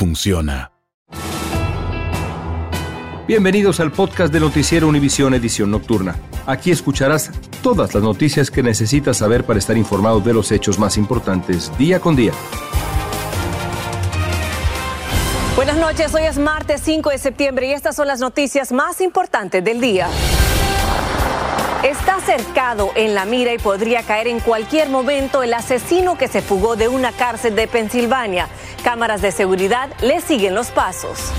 funciona. Bienvenidos al podcast de Noticiero Univisión Edición Nocturna. Aquí escucharás todas las noticias que necesitas saber para estar informado de los hechos más importantes día con día. Buenas noches, hoy es martes 5 de septiembre y estas son las noticias más importantes del día. Está cercado en la mira y podría caer en cualquier momento el asesino que se fugó de una cárcel de Pensilvania. Cámaras de seguridad le siguen los pasos.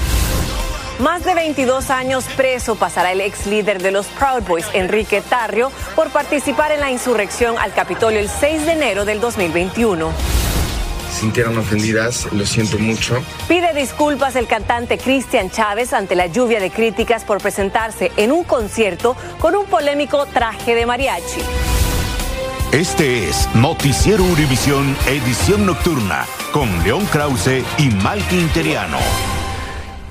Más de 22 años preso pasará el ex líder de los Proud Boys, Enrique Tarrio, por participar en la insurrección al Capitolio el 6 de enero del 2021 sintieron ofendidas, lo siento mucho. Pide disculpas el cantante Cristian Chávez ante la lluvia de críticas por presentarse en un concierto con un polémico traje de mariachi. Este es Noticiero Univisión Edición Nocturna con León Krause y Mike Interiano.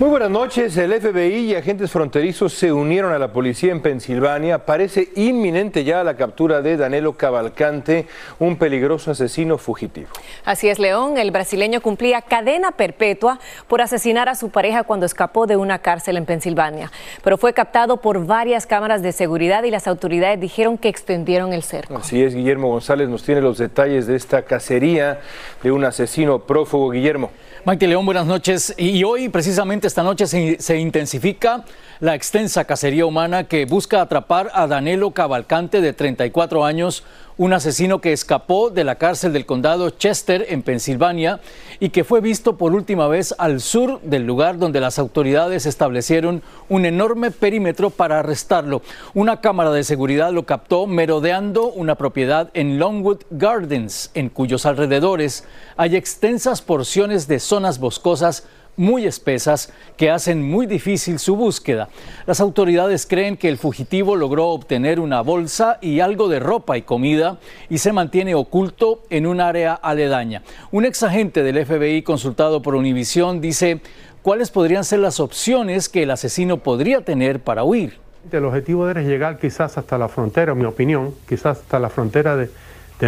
Muy buenas noches. El FBI y agentes fronterizos se unieron a la policía en Pensilvania. Parece inminente ya la captura de Danilo Cavalcante, un peligroso asesino fugitivo. Así es, León. El brasileño cumplía cadena perpetua por asesinar a su pareja cuando escapó de una cárcel en Pensilvania. Pero fue captado por varias cámaras de seguridad y las autoridades dijeron que extendieron el cerco. Así es, Guillermo González nos tiene los detalles de esta cacería de un asesino prófugo. Guillermo. Mike León, buenas noches. Y hoy, precisamente esta noche, se, intensifica la extensa cacería humana que busca atrapar a Danilo Cavalcante, de 34 años, un asesino que escapó de la cárcel del condado Chester en Pensilvania y que fue visto por última vez al sur del lugar donde las autoridades establecieron un enorme perímetro para arrestarlo. Una cámara de seguridad lo captó merodeando una propiedad en Longwood Gardens, en cuyos alrededores hay extensas porciones de zonas boscosas muy espesas que hacen muy difícil su búsqueda. Las autoridades creen que el fugitivo logró obtener una bolsa y algo de ropa y comida y se mantiene oculto en un área aledaña. Un ex agente del FBI consultado por Univision dice cuáles podrían ser las opciones que el asesino podría tener para huir. El objetivo era llegar quizás hasta la frontera, en mi opinión, quizás hasta la frontera de,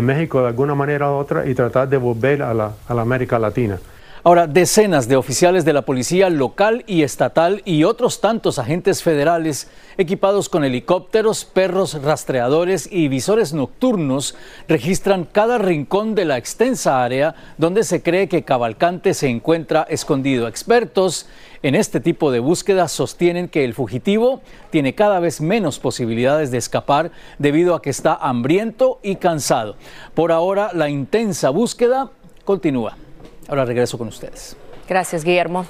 México de alguna manera u otra y tratar de volver a la América Latina. Ahora, decenas de oficiales de la policía local y estatal y otros tantos agentes federales equipados con helicópteros, perros rastreadores y visores nocturnos registran cada rincón de la extensa área donde se cree que Cavalcante se encuentra escondido. Expertos en este tipo de búsquedas sostienen que el fugitivo tiene cada vez menos posibilidades de escapar debido a que está hambriento y cansado. Por ahora, la intensa búsqueda continúa. Ahora regreso con ustedes. Gracias, Guillermo.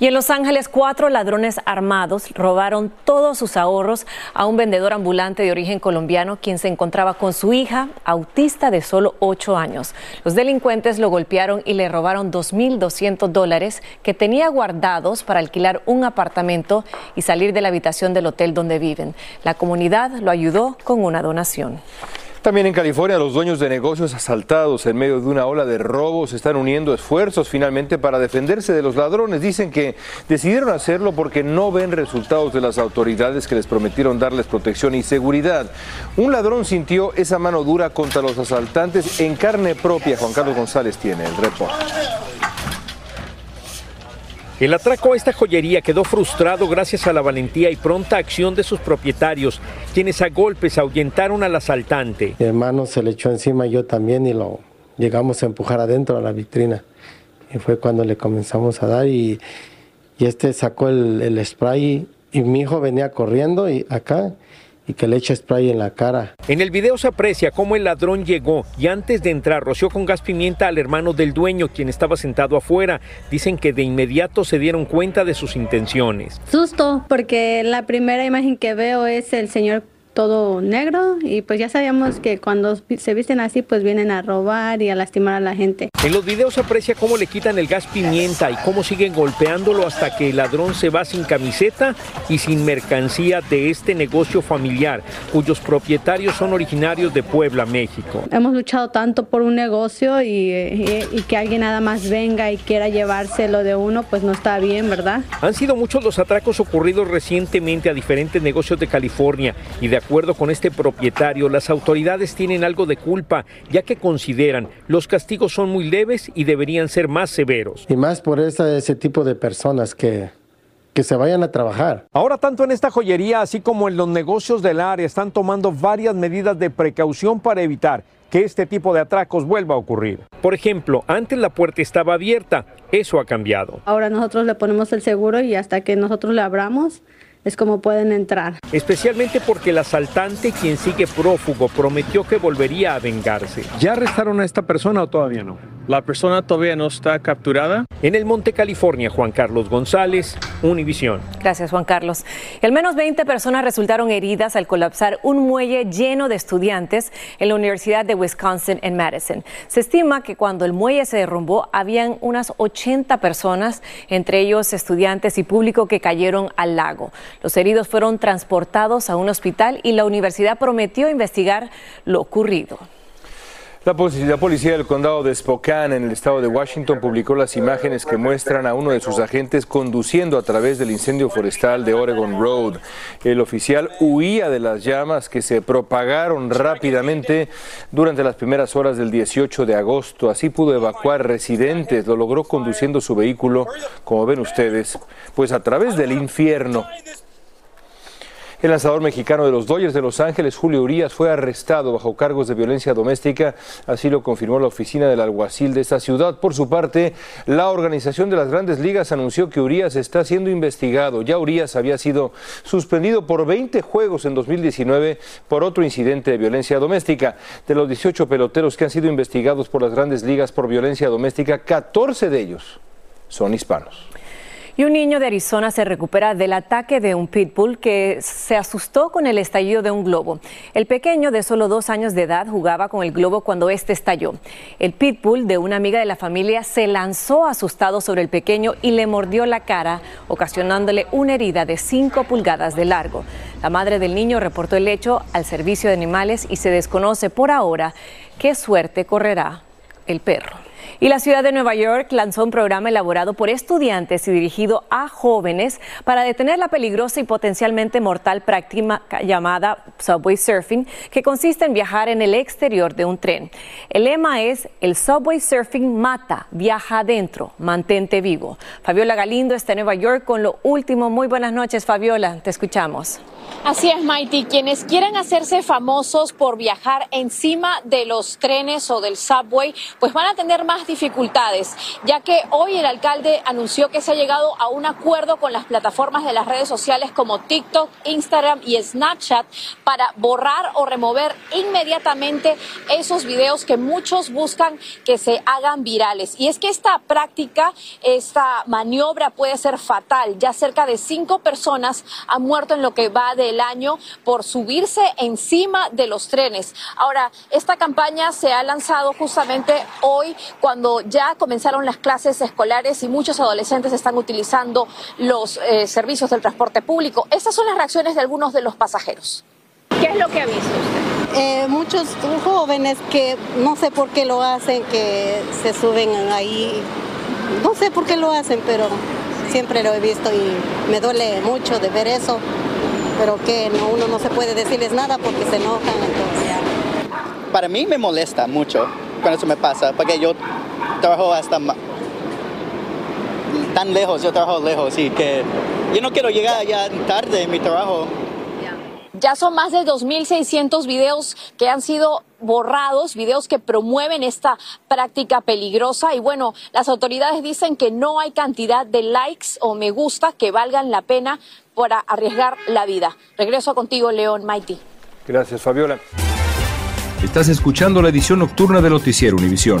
Y en Los Ángeles, cuatro ladrones armados robaron todos sus ahorros a un vendedor ambulante de origen colombiano, quien se encontraba con su hija, autista de solo ocho años. Los delincuentes lo golpearon y le robaron 2.200 dólares que tenía guardados para alquilar un apartamento y salir de la habitación del hotel donde viven. La comunidad lo ayudó con una donación. También en California los dueños de negocios asaltados en medio de una ola de robos están uniendo esfuerzos finalmente para defenderse de los ladrones. Dicen que decidieron hacerlo porque no ven resultados de las autoridades que les prometieron darles protección y seguridad. Un ladrón sintió esa mano dura contra los asaltantes en carne propia. Juan Carlos González tiene el reporte. El atraco a esta joyería quedó frustrado gracias a la valentía y pronta acción de sus propietarios, quienes a golpes ahuyentaron al asaltante. Mi hermano se le echó encima, yo también, y lo llegamos a empujar adentro a la vitrina. Y fue cuando le comenzamos a dar y, y este sacó el, el spray y mi hijo venía corriendo y acá y que le eche spray en la cara. En el video se aprecia cómo el ladrón llegó y antes de entrar roció con gas pimienta al hermano del dueño, quien estaba sentado afuera. Dicen que de inmediato se dieron cuenta de sus intenciones. Susto, porque la primera imagen que veo es el señor todo negro y pues ya sabíamos que cuando se visten así pues vienen a robar y a lastimar a la gente. En los videos se aprecia cómo le quitan el gas pimienta y cómo siguen golpeándolo hasta que el ladrón se va sin camiseta y sin mercancía de este negocio familiar, cuyos propietarios son originarios de Puebla, México. Hemos luchado tanto por un negocio y, y, y que alguien nada más venga y quiera llevárselo de uno pues no está bien, ¿verdad? Han sido muchos los atracos ocurridos recientemente a diferentes negocios de California y de acuerdo con este propietario, las autoridades tienen algo de culpa, ya que consideran los castigos son muy leves y deberían ser más severos. Y más por esa, ese tipo de personas que, que se vayan a trabajar. Ahora tanto en esta joyería así como en los negocios del área están tomando varias medidas de precaución para evitar que este tipo de atracos vuelva a ocurrir. Por ejemplo, antes la puerta estaba abierta, eso ha cambiado. Ahora nosotros le ponemos el seguro y hasta que nosotros le abramos es como pueden entrar. Especialmente porque el asaltante, quien sigue prófugo, prometió que volvería a vengarse. ¿Ya arrestaron a esta persona o todavía no? La persona todavía no está capturada. En el Monte California, Juan Carlos González, Univisión. Gracias, Juan Carlos. Al menos 20 personas resultaron heridas al colapsar un muelle lleno de estudiantes en la Universidad de Wisconsin en Madison. Se estima que cuando el muelle se derrumbó, habían unas 80 personas, entre ellos estudiantes y público, que cayeron al lago. Los heridos fueron transportados a un hospital y la universidad prometió investigar lo ocurrido. La policía, del condado de Spokane, en el estado de Washington, publicó las imágenes que muestran a uno de sus agentes conduciendo a través del incendio forestal de Oregon Road. El oficial huía de las llamas que se propagaron rápidamente durante las primeras horas del 18 de agosto. Así pudo evacuar residentes. Lo logró conduciendo su vehículo, como ven ustedes, pues a través del infierno. El lanzador mexicano de los Dodgers de Los Ángeles, Julio Urias, fue arrestado bajo cargos de violencia doméstica, así lo confirmó la oficina del alguacil de esta ciudad. Por su parte, la organización de las grandes ligas anunció que Urias está siendo investigado. Ya Urias había sido suspendido por 20 juegos en 2019 por otro incidente de violencia doméstica. De los 18 peloteros que han sido investigados por las grandes ligas por violencia doméstica, 14 de ellos son hispanos. Y un niño de Arizona se recupera del ataque de un pitbull que se asustó con el estallido de un globo. El pequeño de solo dos años de edad jugaba con el globo cuando este estalló. El pitbull de una amiga de la familia se lanzó asustado sobre el pequeño y le mordió la cara, ocasionándole una herida de 5 pulgadas de largo. La madre del niño reportó el hecho al servicio de animales y se desconoce por ahora qué suerte correrá el perro. Y la ciudad de Nueva York lanzó un programa elaborado por estudiantes y dirigido a jóvenes para detener la peligrosa y potencialmente mortal práctica llamada subway surfing, que consiste en viajar en el exterior de un tren. El lema es el subway surfing mata, viaja adentro, mantente vivo. Fabiola Galindo está en Nueva York con lo último. Muy buenas noches, Fabiola, te escuchamos. Así es, Mighty. Quienes quieren hacerse famosos por viajar encima de los trenes o del subway, pues van a tener más dificultades, ya que hoy el alcalde anunció que se ha llegado a un acuerdo con las plataformas de las redes sociales como TikTok, Instagram y Snapchat para borrar o remover inmediatamente esos videos que muchos buscan que se hagan virales. Y es que esta práctica, esta maniobra puede ser fatal. Ya cerca de cinco personas han muerto en lo que va del año por subirse encima de los trenes. Ahora, esta campaña se ha lanzado justamente hoy cuando ya comenzaron las clases escolares y muchos adolescentes están utilizando los eh, servicios del transporte público. Estas son las reacciones de algunos de los pasajeros. ¿Qué es lo que ha visto usted? eh, muchos jóvenes que no sé por qué lo hacen, que se suben ahí, no sé por qué lo hacen, pero siempre lo he visto y me duele mucho de ver eso, pero que no, uno no se puede decirles nada porque se enojan. Para mí me molesta mucho cuando eso me pasa, porque yo trabajo hasta tan lejos, yo trabajo lejos y que yo no quiero llegar ya tarde en mi trabajo. Ya son más de 2.600 videos que han sido borrados, videos que promueven esta práctica peligrosa. Y bueno, las autoridades dicen que no hay cantidad de likes o me gusta que valgan la pena para arriesgar la vida. Regreso contigo, León Mighty. Gracias, Fabiola. Estás escuchando la edición nocturna de Noticiero Univisión.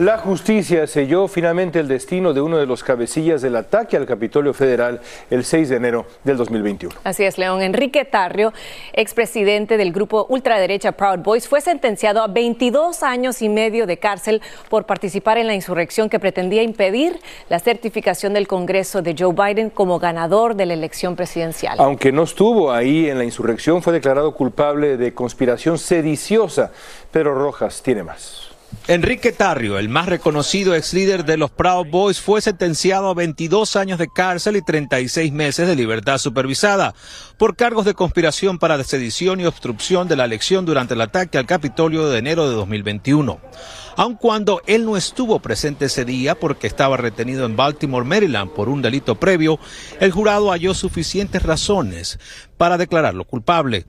La justicia selló finalmente el destino de uno de los cabecillas del ataque al Capitolio Federal el 6 de enero del 2021. Así es, León. Enrique Tarrio, expresidente del grupo ultraderecha Proud Boys, fue sentenciado a 22 años y medio de cárcel por participar en la insurrección que pretendía impedir la certificación del Congreso de Joe Biden como ganador de la elección presidencial. Aunque no estuvo ahí en la insurrección, fue declarado culpable de conspiración sediciosa. Pero Rojas tiene más. Enrique Tarrio, el más reconocido ex líder de los Proud Boys, fue sentenciado a 22 años de cárcel y 36 meses de libertad supervisada por cargos de conspiración para sedición y obstrucción de la elección durante el ataque al Capitolio de enero de 2021. Aun cuando él no estuvo presente ese día porque estaba retenido en Baltimore, Maryland, por un delito previo, el jurado halló suficientes razones para declararlo culpable.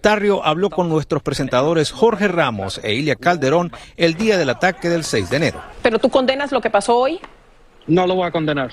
Tarrio habló con nuestros presentadores Jorge Ramos e Ilia Calderón el día del ataque del 6 de enero. ¿Pero tú condenas lo que pasó hoy? No lo voy a condenar.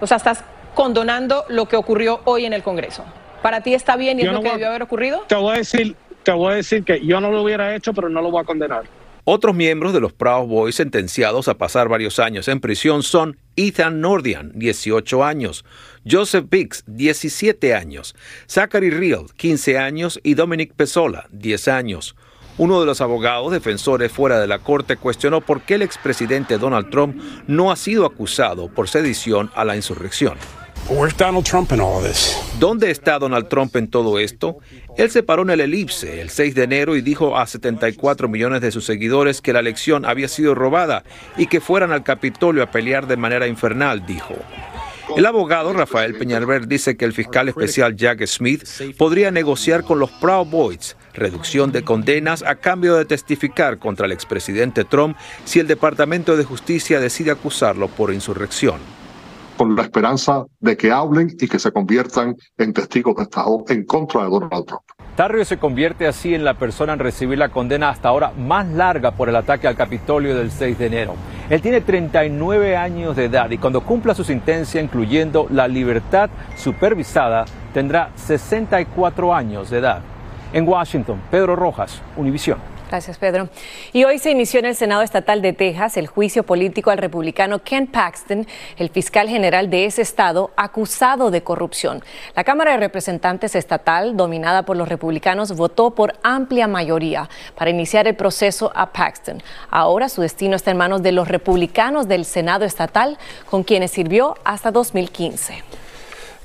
O sea, estás condonando lo que ocurrió hoy en el Congreso. ¿Para ti está bien y es lo que debió haber ocurrido? Te voy a decir, te voy a decir que yo no lo hubiera hecho, pero no lo voy a condenar. Otros miembros de los Proud Boys sentenciados a pasar varios años en prisión son Ethan Nordian, 18 años, Joseph Biggs, 17 años, Zachary Real, 15 años y Dominic Pesola, 10 años. Uno de los abogados defensores fuera de la corte cuestionó por qué el expresidente Donald Trump no ha sido acusado por sedición a la insurrección. ¿Dónde está Donald Trump en todo esto? Él se paró en el elipse el 6 de enero y dijo a 74 millones de sus seguidores que la elección había sido robada y que fueran al Capitolio a pelear de manera infernal, dijo. El abogado Rafael Peñalver dice que el fiscal especial Jack Smith podría negociar con los Proud Boys reducción de condenas a cambio de testificar contra el expresidente Trump si el Departamento de Justicia decide acusarlo por insurrección con la esperanza de que hablen y que se conviertan en testigos de Estado en contra de Donald Trump. Tarrio se convierte así en la persona en recibir la condena hasta ahora más larga por el ataque al Capitolio del 6 de enero. Él tiene 39 años de edad y cuando cumpla su sentencia, incluyendo la libertad supervisada, tendrá 64 años de edad. En Washington, Pedro Rojas, Univisión. Gracias, Pedro. Y hoy se inició en el Senado Estatal de Texas el juicio político al republicano Ken Paxton, el fiscal general de ese estado, acusado de corrupción. La Cámara de Representantes Estatal, dominada por los republicanos, votó por amplia mayoría para iniciar el proceso a Paxton. Ahora su destino está en manos de los republicanos del Senado Estatal, con quienes sirvió hasta 2015.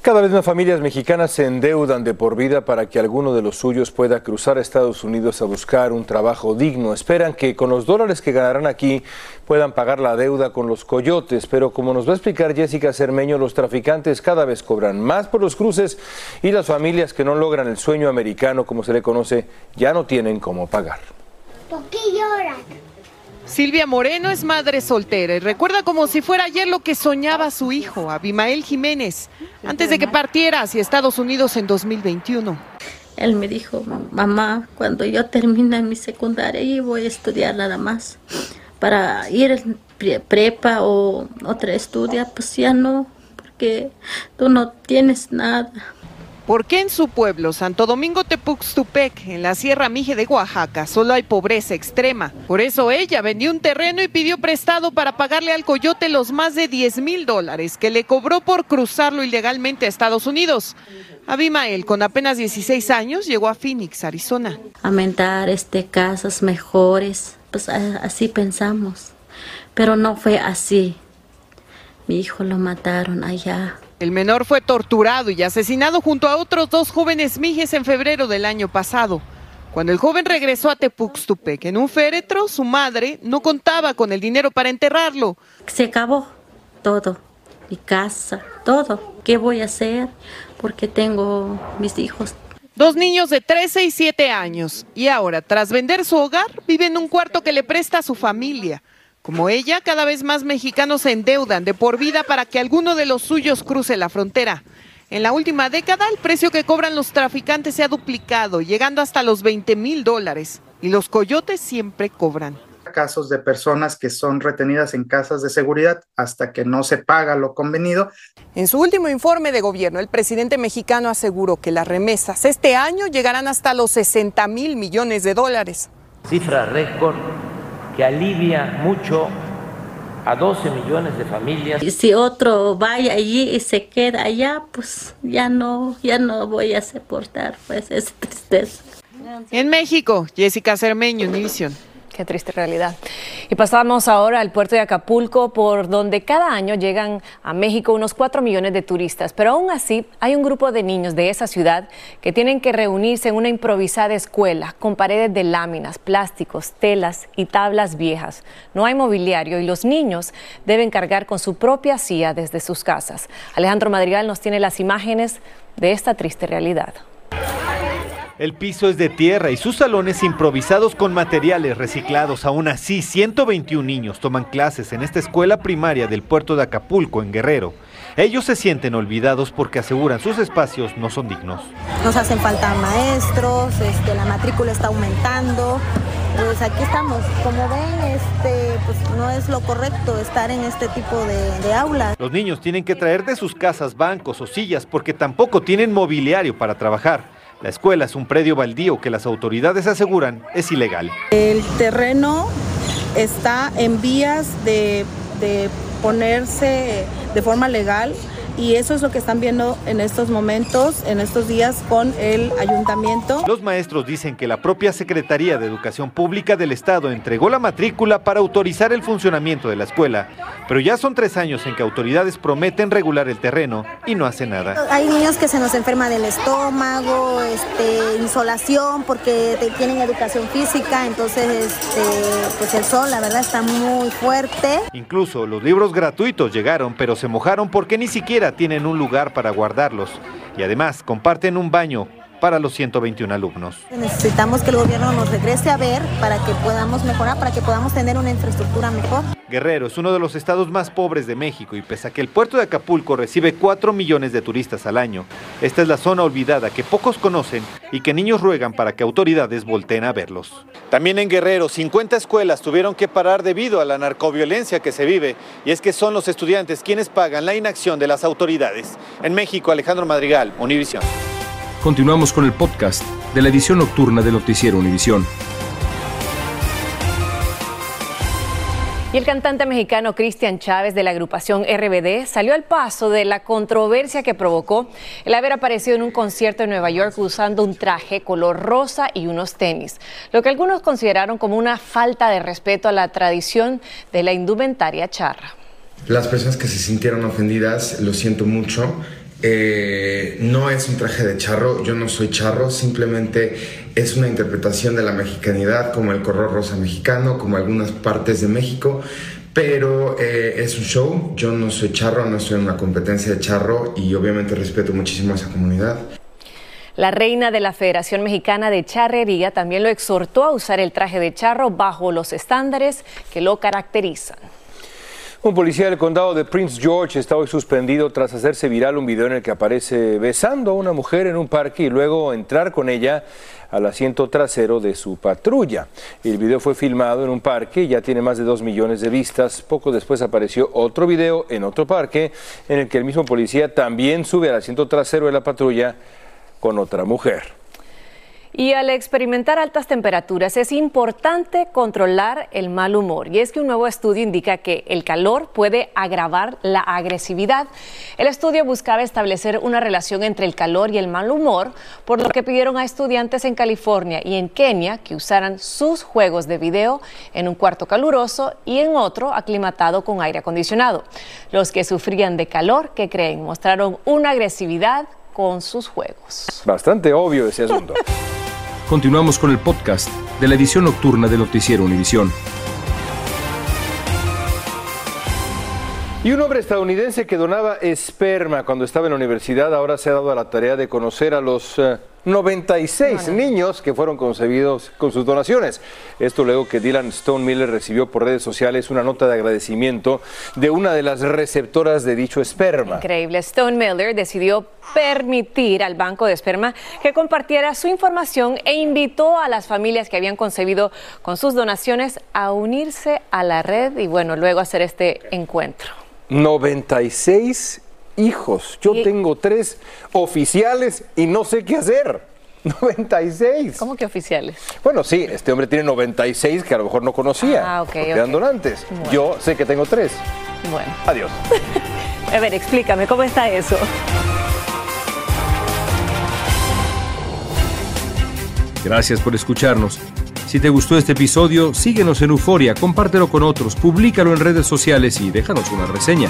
Cada vez más familias mexicanas se endeudan de por vida para que alguno de los suyos pueda cruzar a Estados Unidos a buscar un trabajo digno. Esperan que con los dólares que ganarán aquí puedan pagar la deuda con los coyotes, pero como nos va a explicar Jessica Cermeño, los traficantes cada vez cobran más por los cruces y las familias que no logran el sueño americano, como se le conoce, ya no tienen cómo pagar. ¿Por qué lloran? Silvia Moreno es madre soltera y recuerda como si fuera ayer lo que soñaba su hijo, Abimael Jiménez, antes de que partiera hacia Estados Unidos en 2021. Él me dijo, mamá, cuando yo termine mi secundaria y voy a estudiar nada más. Para ir prepa o otra estudia, pues ya no, porque tú no tienes nada. ¿Por qué en su pueblo, Santo Domingo Tepuxtupec, en la Sierra Mije de Oaxaca, solo hay pobreza extrema? Por eso ella vendió un terreno y pidió prestado para pagarle al coyote los más de 10 mil dólares que le cobró por cruzarlo ilegalmente a Estados Unidos. Abimael, con apenas 16 años, llegó a Phoenix, Arizona. Aumentar este, casas mejores, pues así pensamos. Pero no fue así. Mi hijo lo mataron allá. El menor fue torturado y asesinado junto a otros dos jóvenes mijes en febrero del año pasado. Cuando el joven regresó a Tepuxtupec en un féretro, su madre no contaba con el dinero para enterrarlo. Se acabó todo, mi casa, todo. ¿Qué voy a hacer? Porque tengo mis hijos. Dos niños de 13 y 7 años. Y ahora, tras vender su hogar, vive en un cuarto que le presta a su familia. Como ella, cada vez más mexicanos se endeudan de por vida para que alguno de los suyos cruce la frontera. En la última década, el precio que cobran los traficantes se ha duplicado, llegando hasta los 20 mil dólares. Y los coyotes siempre cobran. Casos de personas que son retenidas en casas de seguridad hasta que no se paga lo convenido. En su último informe de gobierno, el presidente mexicano aseguró que las remesas este año llegarán hasta los 60 mil millones de dólares. Cifra récord que alivia mucho a 12 millones de familias. Y si otro vaya allí y se queda allá, pues ya no, ya no voy a soportar pues esa tristeza. En México, Jessica Cermeño, Univision. Qué triste realidad. Y pasamos ahora al puerto de Acapulco, por donde cada año llegan a México unos 4 millones de turistas. Pero aún así, hay un grupo de niños de esa ciudad que tienen que reunirse en una improvisada escuela con paredes de láminas, plásticos, telas y tablas viejas. No hay mobiliario y los niños deben cargar con su propia silla desde sus casas. Alejandro Madrigal nos tiene las imágenes de esta triste realidad. El piso es de tierra y sus salones improvisados con materiales reciclados. Aún así, 121 niños toman clases en esta escuela primaria del puerto de Acapulco, en Guerrero. Ellos se sienten olvidados porque aseguran sus espacios no son dignos. Nos hacen falta maestros, este, la matrícula está aumentando. Pues aquí estamos. Como ven, este, pues no es lo correcto estar en este tipo de, de aulas. Los niños tienen que traer de sus casas bancos o sillas porque tampoco tienen mobiliario para trabajar. La escuela es un predio baldío que las autoridades aseguran es ilegal. El terreno está en vías de, de ponerse de forma legal y eso es lo que están viendo en estos momentos, en estos días con el ayuntamiento. Los maestros dicen que la propia Secretaría de Educación Pública del Estado entregó la matrícula para autorizar el funcionamiento de la escuela, pero ya son tres años en que autoridades prometen regular el terreno y no hacen nada. Hay niños que se nos enferma del estómago, este, insolación porque tienen educación física, entonces este, pues el sol la verdad está muy fuerte. Incluso los libros gratuitos llegaron, pero se mojaron porque ni siquiera tienen un lugar para guardarlos y además comparten un baño para los 121 alumnos. Necesitamos que el gobierno nos regrese a ver para que podamos mejorar, para que podamos tener una infraestructura mejor. Guerrero es uno de los estados más pobres de México y pese a que el puerto de Acapulco recibe 4 millones de turistas al año, esta es la zona olvidada que pocos conocen y que niños ruegan para que autoridades volteen a verlos. También en Guerrero, 50 escuelas tuvieron que parar debido a la narcoviolencia que se vive y es que son los estudiantes quienes pagan la inacción de las autoridades. En México, Alejandro Madrigal, Univisión. Continuamos con el podcast de la edición nocturna de Noticiero Univisión. Y el cantante mexicano Cristian Chávez de la agrupación RBD salió al paso de la controversia que provocó el haber aparecido en un concierto en Nueva York usando un traje color rosa y unos tenis, lo que algunos consideraron como una falta de respeto a la tradición de la indumentaria charra. Las personas que se sintieron ofendidas, lo siento mucho. Eh, no es un traje de charro, yo no soy charro, simplemente es una interpretación de la mexicanidad como el color rosa mexicano, como algunas partes de México, pero eh, es un show, yo no soy charro, no estoy en una competencia de charro y obviamente respeto muchísimo a esa comunidad. La reina de la Federación Mexicana de Charrería también lo exhortó a usar el traje de charro bajo los estándares que lo caracterizan. Un policía del condado de Prince George está hoy suspendido tras hacerse viral un video en el que aparece besando a una mujer en un parque y luego entrar con ella al asiento trasero de su patrulla. El video fue filmado en un parque y ya tiene más de dos millones de vistas. Poco después apareció otro video en otro parque en el que el mismo policía también sube al asiento trasero de la patrulla con otra mujer. Y al experimentar altas temperaturas es importante controlar el mal humor. Y es que un nuevo estudio indica que el calor puede agravar la agresividad. El estudio buscaba establecer una relación entre el calor y el mal humor, por lo que pidieron a estudiantes en California y en Kenia que usaran sus juegos de video en un cuarto caluroso y en otro aclimatado con aire acondicionado. Los que sufrían de calor, que creen, mostraron una agresividad con sus juegos. Bastante obvio ese asunto. Continuamos con el podcast de la edición nocturna de Noticiero Univisión. Y un hombre estadounidense que donaba esperma cuando estaba en la universidad ahora se ha dado a la tarea de conocer a los 96 niños que fueron concebidos con sus donaciones. Esto luego que Dylan Stone Miller recibió por redes sociales una nota de agradecimiento de una de las receptoras de dicho esperma. Increíble. Stone Miller decidió permitir al banco de esperma que compartiera su información e invitó a las familias que habían concebido con sus donaciones a unirse a la red y bueno, luego hacer este encuentro. 96 hijos. Yo tengo tres oficiales y no sé qué hacer. 96. ¿Cómo que oficiales? Bueno, sí, este hombre tiene 96 que a lo mejor no conocía. Ah, ok. Eran donantes. Yo sé que tengo tres. Bueno. Adiós. a ver, explícame, ¿cómo está eso? Gracias por escucharnos. Si te gustó este episodio, síguenos en Euforia, compártelo con otros, públicalo en redes sociales y déjanos una reseña.